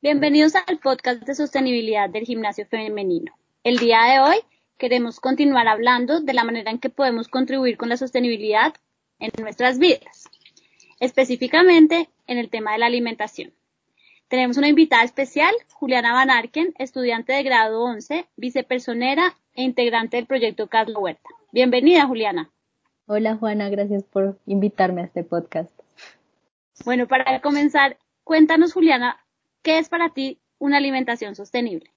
Bienvenidos al podcast de sostenibilidad del gimnasio femenino. El día de hoy queremos continuar hablando de la manera en que podemos contribuir con la sostenibilidad en nuestras vidas, específicamente en el tema de la alimentación. Tenemos una invitada especial, Juliana Van Arken, estudiante de grado 11, vicepersonera e integrante del proyecto Carlos Huerta. Bienvenida, Juliana. Hola, Juana, gracias por invitarme a este podcast. Bueno, para comenzar, cuéntanos, Juliana, ¿Qué es para ti una alimentación sostenible?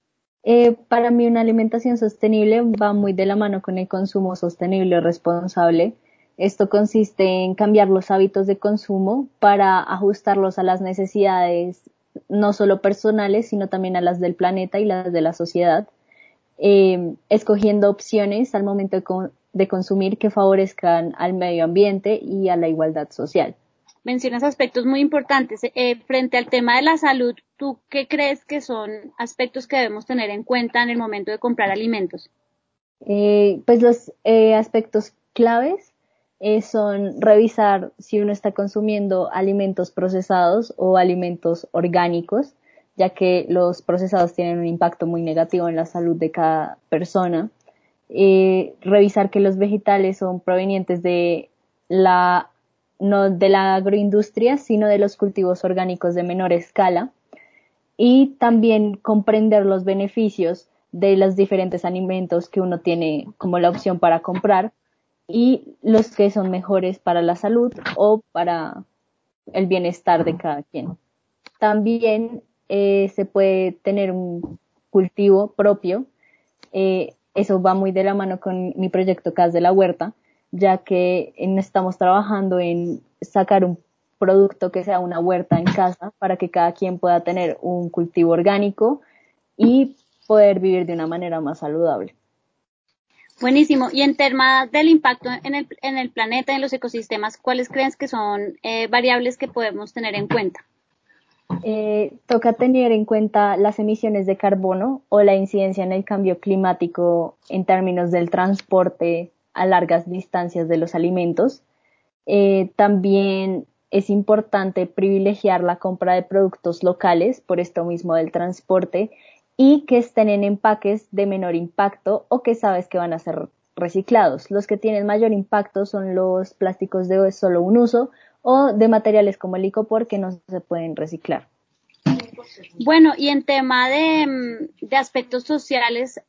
Eh, para mí una alimentación sostenible va muy de la mano con el consumo sostenible responsable. Esto consiste en cambiar los hábitos de consumo para ajustarlos a las necesidades no solo personales, sino también a las del planeta y las de la sociedad, eh, escogiendo opciones al momento de consumir que favorezcan al medio ambiente y a la igualdad social mencionas aspectos muy importantes. Eh, frente al tema de la salud, ¿tú qué crees que son aspectos que debemos tener en cuenta en el momento de comprar alimentos? Eh, pues los eh, aspectos claves son revisar si uno está consumiendo alimentos procesados o alimentos orgánicos, ya que los procesados tienen un impacto muy negativo en la salud de cada persona. revisar que los vegetales son provenientes de la no de la agroindustria, sino de los cultivos orgánicos de menor escala, y también comprender los beneficios de los diferentes alimentos que uno tiene como la opción para comprar y los que son mejores para la salud o para el bienestar de cada quien. También eh, se puede tener un cultivo propio. Eh, eso va muy de la mano con mi proyecto CAS de la Huerta, ya que estamos trabajando en sacar un producto que sea una huerta en casa para que cada quien pueda tener un cultivo orgánico y poder vivir de una manera más saludable. Buenísimo. Y en temas del impacto en el, en el planeta, en los ecosistemas, ¿cuáles crees que son eh, variables que podemos tener en cuenta? Eh, toca tener en cuenta las emisiones de carbono o la incidencia en el cambio climático en términos del transporte, a largas distancias de los alimentos. Eh, también es importante privilegiar la compra de productos locales por esto mismo del transporte y que estén en empaques de menor impacto o que sabes que van a ser reciclados. Los que tienen mayor impacto son los plásticos de solo un uso o de materiales como el licopor que no se pueden reciclar. Bueno, y en tema de, mm, de aspectos sociales,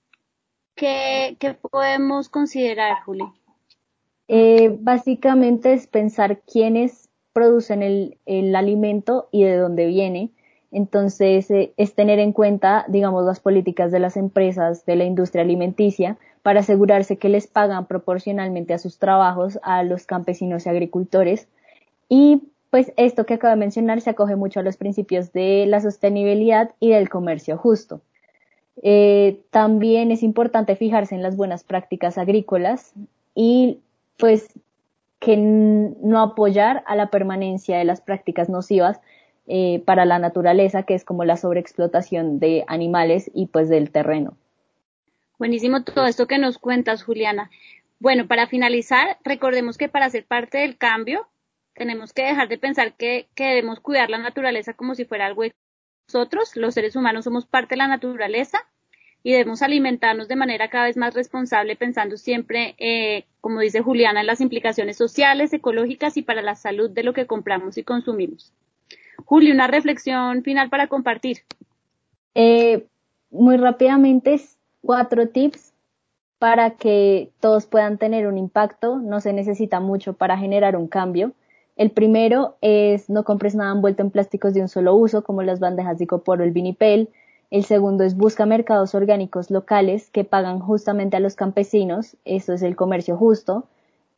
¿Qué, podemos considerar, Juli? Eh, básicamente es pensar quiénes producen el, alimento y de dónde viene. Entonces, eh, es tener en cuenta, digamos, las políticas de las empresas de la industria alimenticia para asegurarse que les pagan proporcionalmente a sus trabajos a los campesinos y agricultores. Y pues esto que acabo de mencionar se acoge mucho a los principios de la sostenibilidad y del comercio justo. Eh, también es importante fijarse en las buenas prácticas agrícolas y pues que no apoyar a la permanencia de las prácticas nocivas eh, para la naturaleza, que es como la sobreexplotación de animales y pues del terreno. Buenísimo todo esto que nos cuentas, Juliana. Bueno, para finalizar, recordemos que para ser parte del cambio tenemos que dejar de pensar que, que debemos cuidar la naturaleza como si fuera algo nosotros, los seres humanos, somos parte de la naturaleza y debemos alimentarnos de manera cada vez más responsable, pensando siempre, eh, como dice Juliana, en las implicaciones sociales, ecológicas y para la salud de lo que compramos y consumimos. Juli, una reflexión final para compartir. Eh, muy rápidamente, cuatro tips para que todos puedan tener un impacto. No se necesita mucho para generar un cambio. El primero es no compres nada envuelto en plásticos de un solo uso, como las bandejas de copor o el vinipel. El segundo es busca mercados orgánicos locales que pagan justamente a los campesinos, eso es el comercio justo.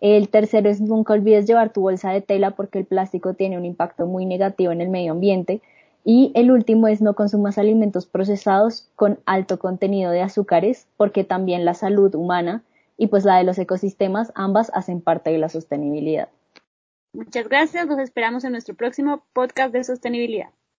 El tercero es nunca olvides llevar tu bolsa de tela porque el plástico tiene un impacto muy negativo en el medio ambiente. Y el último es no consumas alimentos procesados con alto contenido de azúcares porque también la salud humana y pues la de los ecosistemas ambas hacen parte de la sostenibilidad. Muchas gracias. Nos esperamos en nuestro próximo podcast de sostenibilidad.